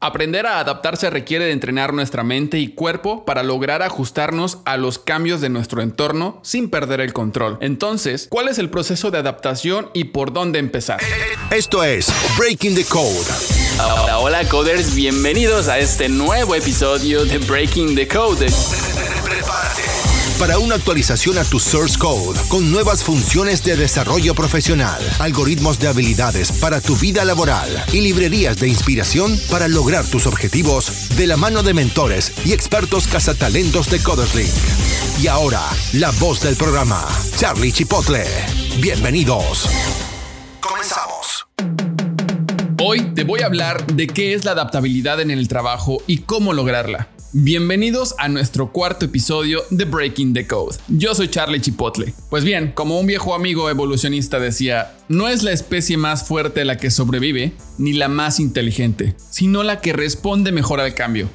Aprender a adaptarse requiere de entrenar nuestra mente y cuerpo para lograr ajustarnos a los cambios de nuestro entorno sin perder el control. Entonces, ¿cuál es el proceso de adaptación y por dónde empezar? Esto es Breaking the Code. Hola, hola coders, bienvenidos a este nuevo episodio de Breaking the Code para una actualización a tu source code con nuevas funciones de desarrollo profesional, algoritmos de habilidades para tu vida laboral y librerías de inspiración para lograr tus objetivos de la mano de mentores y expertos cazatalentos de Coderslink. Y ahora, la voz del programa, Charlie Chipotle. Bienvenidos. Comenzamos. Hoy te voy a hablar de qué es la adaptabilidad en el trabajo y cómo lograrla. Bienvenidos a nuestro cuarto episodio de Breaking the Code. Yo soy Charlie Chipotle. Pues bien, como un viejo amigo evolucionista decía, no es la especie más fuerte la que sobrevive, ni la más inteligente, sino la que responde mejor al cambio.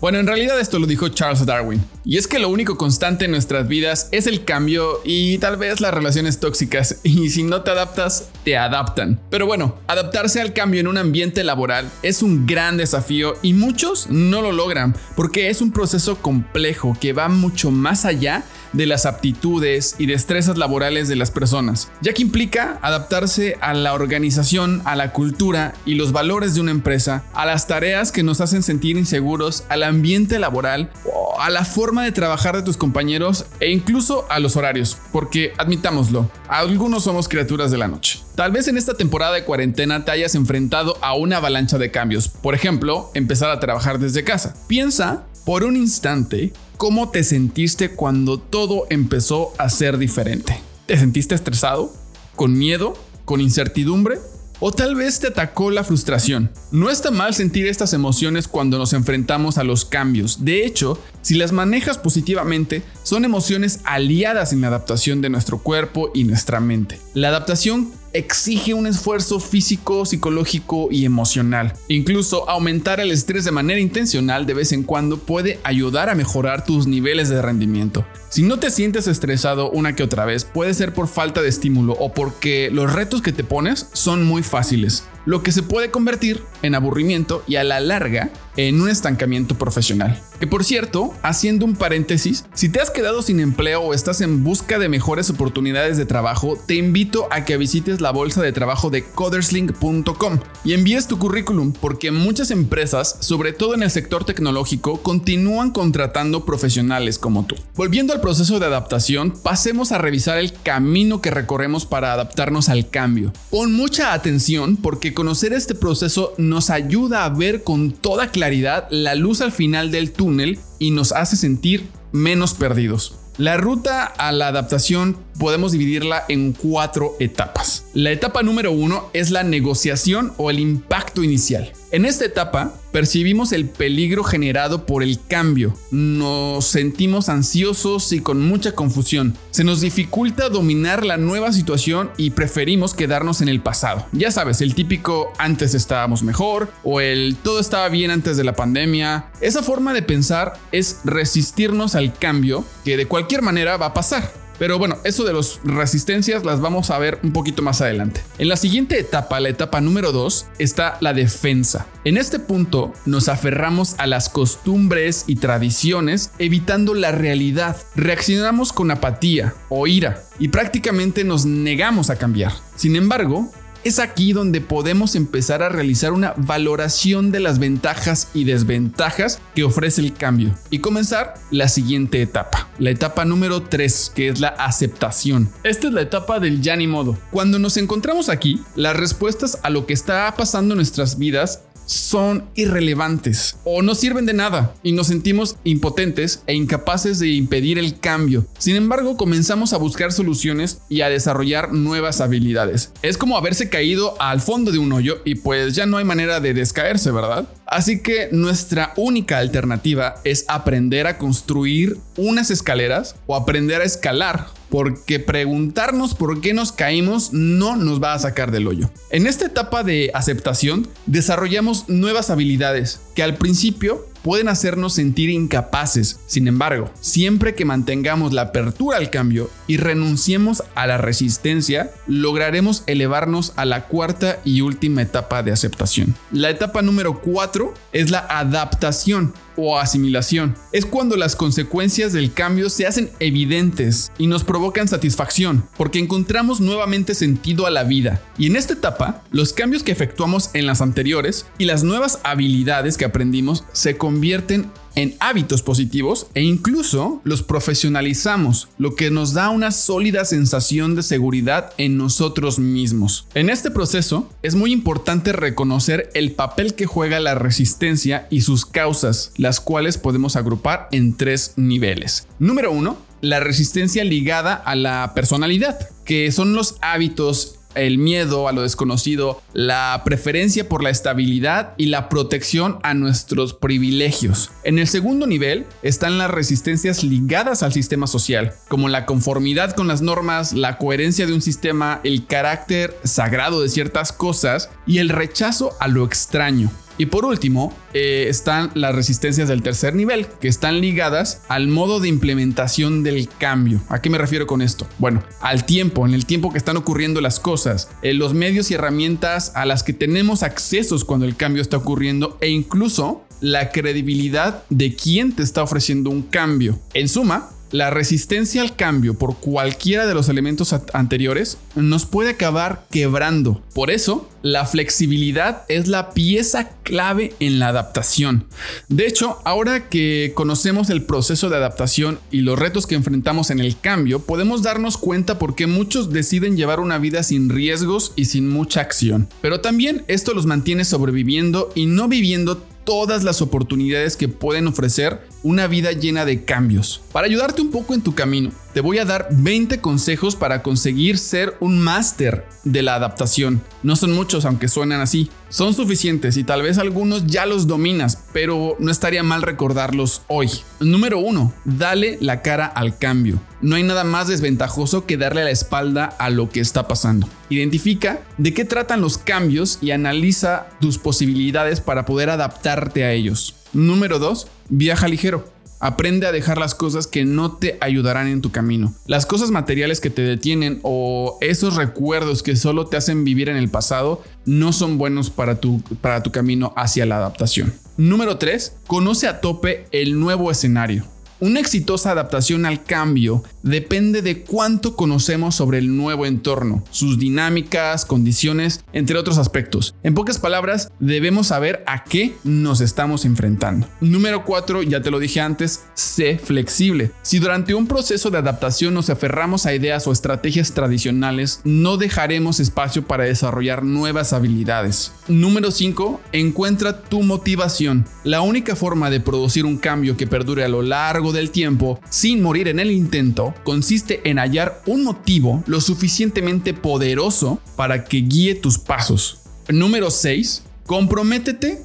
Bueno, en realidad esto lo dijo Charles Darwin. Y es que lo único constante en nuestras vidas es el cambio y tal vez las relaciones tóxicas. Y si no te adaptas, te adaptan. Pero bueno, adaptarse al cambio en un ambiente laboral es un gran desafío y muchos no lo logran porque es un proceso complejo que va mucho más allá de las aptitudes y destrezas laborales de las personas, ya que implica adaptarse a la organización, a la cultura y los valores de una empresa, a las tareas que nos hacen sentir inseguros, al ambiente laboral, a la forma de trabajar de tus compañeros e incluso a los horarios, porque admitámoslo, algunos somos criaturas de la noche. Tal vez en esta temporada de cuarentena te hayas enfrentado a una avalancha de cambios, por ejemplo, empezar a trabajar desde casa. Piensa por un instante ¿Cómo te sentiste cuando todo empezó a ser diferente? ¿Te sentiste estresado? ¿Con miedo? ¿Con incertidumbre? O tal vez te atacó la frustración. No está mal sentir estas emociones cuando nos enfrentamos a los cambios. De hecho, si las manejas positivamente, son emociones aliadas en la adaptación de nuestro cuerpo y nuestra mente. La adaptación exige un esfuerzo físico, psicológico y emocional. Incluso aumentar el estrés de manera intencional de vez en cuando puede ayudar a mejorar tus niveles de rendimiento. Si no te sientes estresado una que otra vez, puede ser por falta de estímulo o porque los retos que te pones son muy fáciles lo que se puede convertir en aburrimiento y a la larga en un estancamiento profesional. Que por cierto, haciendo un paréntesis, si te has quedado sin empleo o estás en busca de mejores oportunidades de trabajo, te invito a que visites la bolsa de trabajo de coderslink.com y envíes tu currículum porque muchas empresas, sobre todo en el sector tecnológico, continúan contratando profesionales como tú. Volviendo al proceso de adaptación, pasemos a revisar el camino que recorremos para adaptarnos al cambio. Pon mucha atención porque conocer este proceso nos ayuda a ver con toda claridad la luz al final del túnel y nos hace sentir menos perdidos. La ruta a la adaptación podemos dividirla en cuatro etapas. La etapa número uno es la negociación o el impacto inicial. En esta etapa percibimos el peligro generado por el cambio, nos sentimos ansiosos y con mucha confusión, se nos dificulta dominar la nueva situación y preferimos quedarnos en el pasado. Ya sabes, el típico antes estábamos mejor o el todo estaba bien antes de la pandemia. Esa forma de pensar es resistirnos al cambio que de cualquier manera va a pasar. Pero bueno, eso de las resistencias las vamos a ver un poquito más adelante. En la siguiente etapa, la etapa número 2, está la defensa. En este punto nos aferramos a las costumbres y tradiciones, evitando la realidad. Reaccionamos con apatía o ira y prácticamente nos negamos a cambiar. Sin embargo, es aquí donde podemos empezar a realizar una valoración de las ventajas y desventajas que ofrece el cambio y comenzar la siguiente etapa, la etapa número 3, que es la aceptación. Esta es la etapa del ya ni modo. Cuando nos encontramos aquí, las respuestas a lo que está pasando en nuestras vidas son irrelevantes o no sirven de nada y nos sentimos impotentes e incapaces de impedir el cambio. Sin embargo, comenzamos a buscar soluciones y a desarrollar nuevas habilidades. Es como haberse caído al fondo de un hoyo y pues ya no hay manera de descaerse, ¿verdad? Así que nuestra única alternativa es aprender a construir unas escaleras o aprender a escalar porque preguntarnos por qué nos caímos no nos va a sacar del hoyo. En esta etapa de aceptación desarrollamos nuevas habilidades que al principio pueden hacernos sentir incapaces. Sin embargo, siempre que mantengamos la apertura al cambio y renunciemos a la resistencia, lograremos elevarnos a la cuarta y última etapa de aceptación. La etapa número 4 es la adaptación o asimilación. Es cuando las consecuencias del cambio se hacen evidentes y nos provocan satisfacción, porque encontramos nuevamente sentido a la vida. Y en esta etapa, los cambios que efectuamos en las anteriores y las nuevas habilidades que aprendimos se convierten en hábitos positivos e incluso los profesionalizamos, lo que nos da una sólida sensación de seguridad en nosotros mismos. En este proceso es muy importante reconocer el papel que juega la resistencia y sus causas, las cuales podemos agrupar en tres niveles. Número uno, la resistencia ligada a la personalidad, que son los hábitos el miedo a lo desconocido, la preferencia por la estabilidad y la protección a nuestros privilegios. En el segundo nivel están las resistencias ligadas al sistema social, como la conformidad con las normas, la coherencia de un sistema, el carácter sagrado de ciertas cosas y el rechazo a lo extraño. Y por último, eh, están las resistencias del tercer nivel, que están ligadas al modo de implementación del cambio. ¿A qué me refiero con esto? Bueno, al tiempo, en el tiempo que están ocurriendo las cosas, en los medios y herramientas a las que tenemos accesos cuando el cambio está ocurriendo e incluso la credibilidad de quien te está ofreciendo un cambio. En suma, la resistencia al cambio por cualquiera de los elementos anteriores nos puede acabar quebrando. Por eso, la flexibilidad es la pieza clave en la adaptación. De hecho, ahora que conocemos el proceso de adaptación y los retos que enfrentamos en el cambio, podemos darnos cuenta por qué muchos deciden llevar una vida sin riesgos y sin mucha acción. Pero también esto los mantiene sobreviviendo y no viviendo todas las oportunidades que pueden ofrecer una vida llena de cambios. Para ayudarte un poco en tu camino, te voy a dar 20 consejos para conseguir ser un máster de la adaptación. No son muchos, aunque suenan así. Son suficientes y tal vez algunos ya los dominas, pero no estaría mal recordarlos hoy. Número 1. Dale la cara al cambio. No hay nada más desventajoso que darle la espalda a lo que está pasando. Identifica de qué tratan los cambios y analiza tus posibilidades para poder adaptarte a ellos. Número 2. Viaja ligero. Aprende a dejar las cosas que no te ayudarán en tu camino. Las cosas materiales que te detienen o esos recuerdos que solo te hacen vivir en el pasado no son buenos para tu, para tu camino hacia la adaptación. Número 3. Conoce a tope el nuevo escenario. Una exitosa adaptación al cambio depende de cuánto conocemos sobre el nuevo entorno, sus dinámicas, condiciones, entre otros aspectos. En pocas palabras, debemos saber a qué nos estamos enfrentando. Número 4, ya te lo dije antes, sé flexible. Si durante un proceso de adaptación nos aferramos a ideas o estrategias tradicionales, no dejaremos espacio para desarrollar nuevas habilidades. Número 5, encuentra tu motivación. La única forma de producir un cambio que perdure a lo largo del tiempo sin morir en el intento consiste en hallar un motivo lo suficientemente poderoso para que guíe tus pasos. Número 6. Comprométete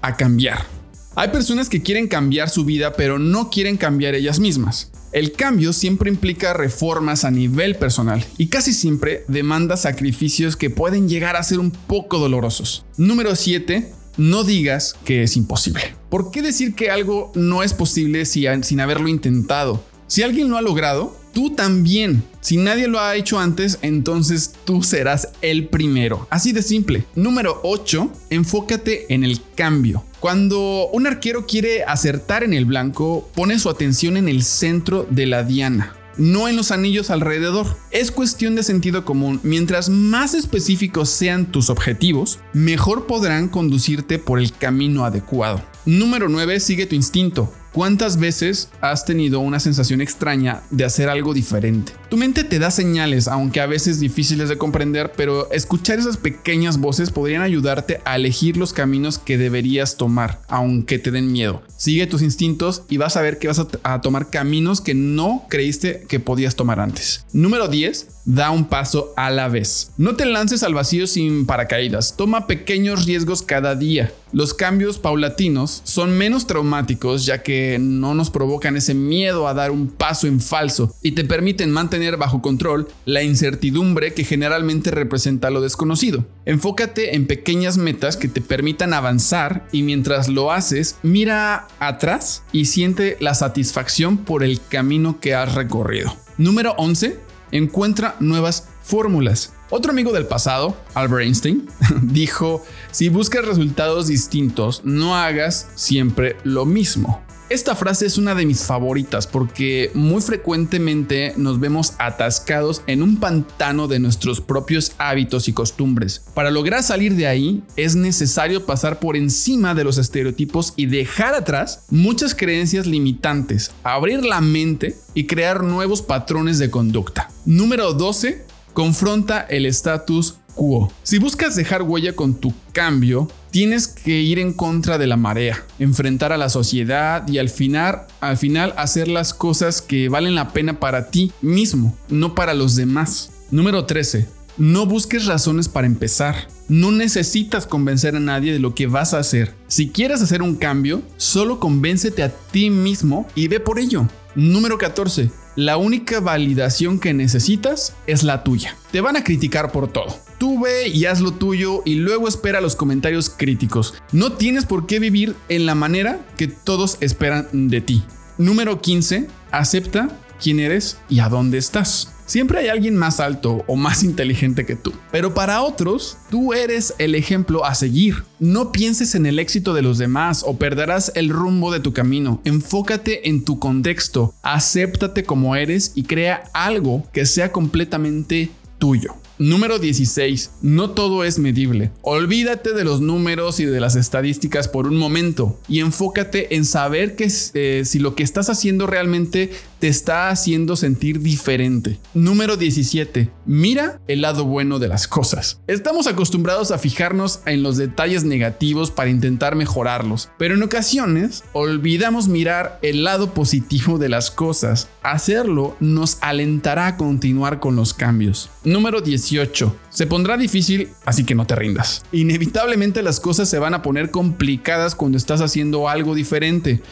a cambiar. Hay personas que quieren cambiar su vida pero no quieren cambiar ellas mismas. El cambio siempre implica reformas a nivel personal y casi siempre demanda sacrificios que pueden llegar a ser un poco dolorosos. Número 7 no digas que es imposible. ¿Por qué decir que algo no es posible sin haberlo intentado? Si alguien lo ha logrado, tú también. Si nadie lo ha hecho antes, entonces tú serás el primero. Así de simple. Número 8. Enfócate en el cambio. Cuando un arquero quiere acertar en el blanco, pone su atención en el centro de la diana no en los anillos alrededor. Es cuestión de sentido común. Mientras más específicos sean tus objetivos, mejor podrán conducirte por el camino adecuado. Número 9. Sigue tu instinto. ¿Cuántas veces has tenido una sensación extraña de hacer algo diferente? Tu mente te da señales, aunque a veces difíciles de comprender, pero escuchar esas pequeñas voces podrían ayudarte a elegir los caminos que deberías tomar, aunque te den miedo. Sigue tus instintos y vas a ver que vas a, tomar caminos que no creíste que podías tomar antes. Número 10 Da un paso a la vez. No te lances al vacío sin paracaídas. Toma pequeños riesgos cada día. Los cambios paulatinos son menos traumáticos ya que no nos provocan ese miedo a dar un paso en falso y te permiten mantener bajo control la incertidumbre que generalmente representa lo desconocido. Enfócate en pequeñas metas que te permitan avanzar y mientras lo haces, mira atrás y siente la satisfacción por el camino que has recorrido. Número 11. Encuentra nuevas fórmulas. Otro amigo del pasado, Albert Einstein, dijo, si buscas resultados distintos, no hagas siempre lo mismo. Esta frase es una de mis favoritas porque muy frecuentemente nos vemos atascados en un pantano de nuestros propios hábitos y costumbres. Para lograr salir de ahí es necesario pasar por encima de los estereotipos y dejar atrás muchas creencias limitantes, abrir la mente y crear nuevos patrones de conducta. Número 12. Confronta el status quo. Si buscas dejar huella con tu cambio, tienes que ir en contra de la marea, enfrentar a la sociedad y al final, al final hacer las cosas que valen la pena para ti mismo, no para los demás. Número 13. No busques razones para empezar. No necesitas convencer a nadie de lo que vas a hacer. Si quieres hacer un cambio, solo convéncete a ti mismo y ve por ello. Número 14. La única validación que necesitas es la tuya. Te van a criticar por todo. Tú ve y haz lo tuyo y luego espera los comentarios críticos. No tienes por qué vivir en la manera que todos esperan de ti. Número 15. Acepta quién eres y a dónde estás. Siempre hay alguien más alto o más inteligente que tú. Pero para otros, tú eres el ejemplo a seguir. No pienses en el éxito de los demás o perderás el rumbo de tu camino. Enfócate en tu contexto, acéptate como eres y crea algo que sea completamente tuyo. Número 16. No todo es medible. Olvídate de los números y de las estadísticas por un momento y enfócate en saber que eh, si lo que estás haciendo realmente te está haciendo sentir diferente. Número 17. Mira el lado bueno de las cosas. Estamos acostumbrados a fijarnos en los detalles negativos para intentar mejorarlos, pero en ocasiones olvidamos mirar el lado positivo de las cosas. Hacerlo nos alentará a continuar con los cambios. Número 18. Se pondrá difícil, así que no te rindas. Inevitablemente las cosas se van a poner complicadas cuando estás haciendo algo diferente.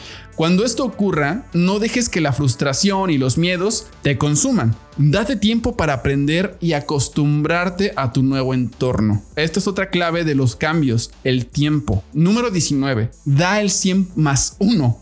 Cuando esto ocurra, no dejes que la y los miedos te consuman. Date tiempo para aprender y acostumbrarte a tu nuevo entorno. Esta es otra clave de los cambios, el tiempo. Número 19. Da el 100 más 1.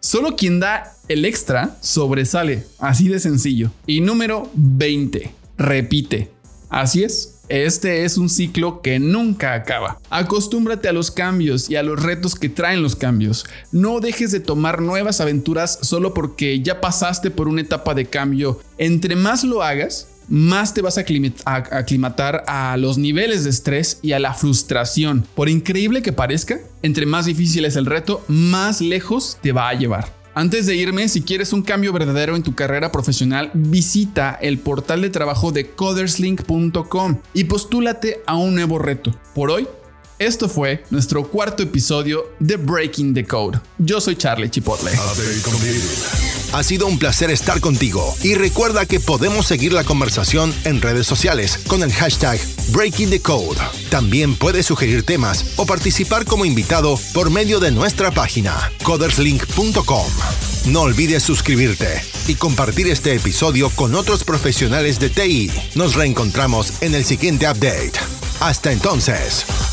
Solo quien da el extra sobresale, así de sencillo. Y número 20. Repite. Así es, este es un ciclo que nunca acaba. Acostúmbrate a los cambios y a los retos que traen los cambios. No dejes de tomar nuevas aventuras solo porque ya pasaste por una etapa de cambio. Entre más lo hagas, más te vas a aclimatar a los niveles de estrés y a la frustración. Por increíble que parezca, entre más difícil es el reto, más lejos te va a llevar. Antes de irme, si quieres un cambio verdadero en tu carrera profesional, visita el portal de trabajo de coderslink.com y postúlate a un nuevo reto. Por hoy, esto fue nuestro cuarto episodio de Breaking the Code. Yo soy Charlie Chipotle. Ha sido un placer estar contigo y recuerda que podemos seguir la conversación en redes sociales con el hashtag Breaking the Code. También puedes sugerir temas o participar como invitado por medio de nuestra página coderslink.com. No olvides suscribirte y compartir este episodio con otros profesionales de TI. Nos reencontramos en el siguiente update. Hasta entonces.